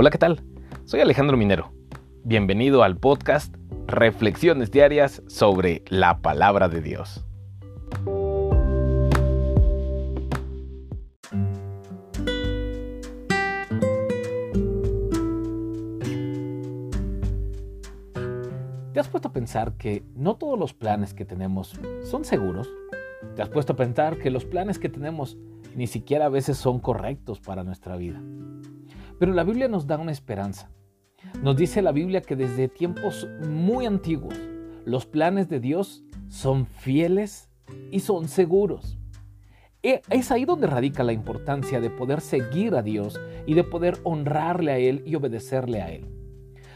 Hola, ¿qué tal? Soy Alejandro Minero. Bienvenido al podcast Reflexiones Diarias sobre la Palabra de Dios. ¿Te has puesto a pensar que no todos los planes que tenemos son seguros? ¿Te has puesto a pensar que los planes que tenemos ni siquiera a veces son correctos para nuestra vida? Pero la Biblia nos da una esperanza. Nos dice la Biblia que desde tiempos muy antiguos los planes de Dios son fieles y son seguros. E, es ahí donde radica la importancia de poder seguir a Dios y de poder honrarle a Él y obedecerle a Él.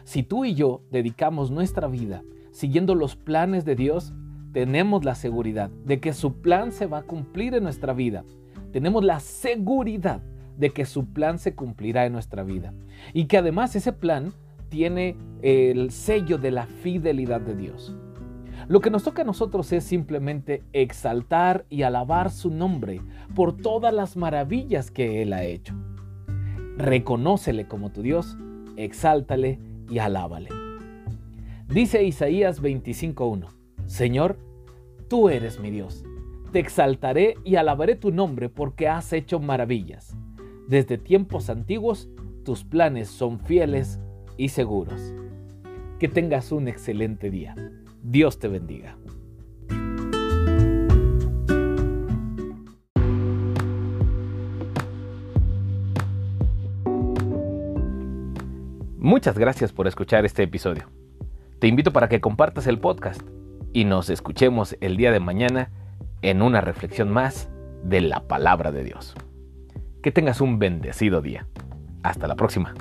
Si tú y yo dedicamos nuestra vida siguiendo los planes de Dios, tenemos la seguridad de que su plan se va a cumplir en nuestra vida. Tenemos la seguridad de que su plan se cumplirá en nuestra vida. Y que además ese plan tiene el sello de la fidelidad de Dios. Lo que nos toca a nosotros es simplemente exaltar y alabar su nombre por todas las maravillas que Él ha hecho. Reconócele como tu Dios, exáltale y alábale. Dice Isaías 25.1, Señor, tú eres mi Dios. Te exaltaré y alabaré tu nombre porque has hecho maravillas. Desde tiempos antiguos, tus planes son fieles y seguros. Que tengas un excelente día. Dios te bendiga. Muchas gracias por escuchar este episodio. Te invito para que compartas el podcast y nos escuchemos el día de mañana en una reflexión más de la palabra de Dios. Que tengas un bendecido día. Hasta la próxima.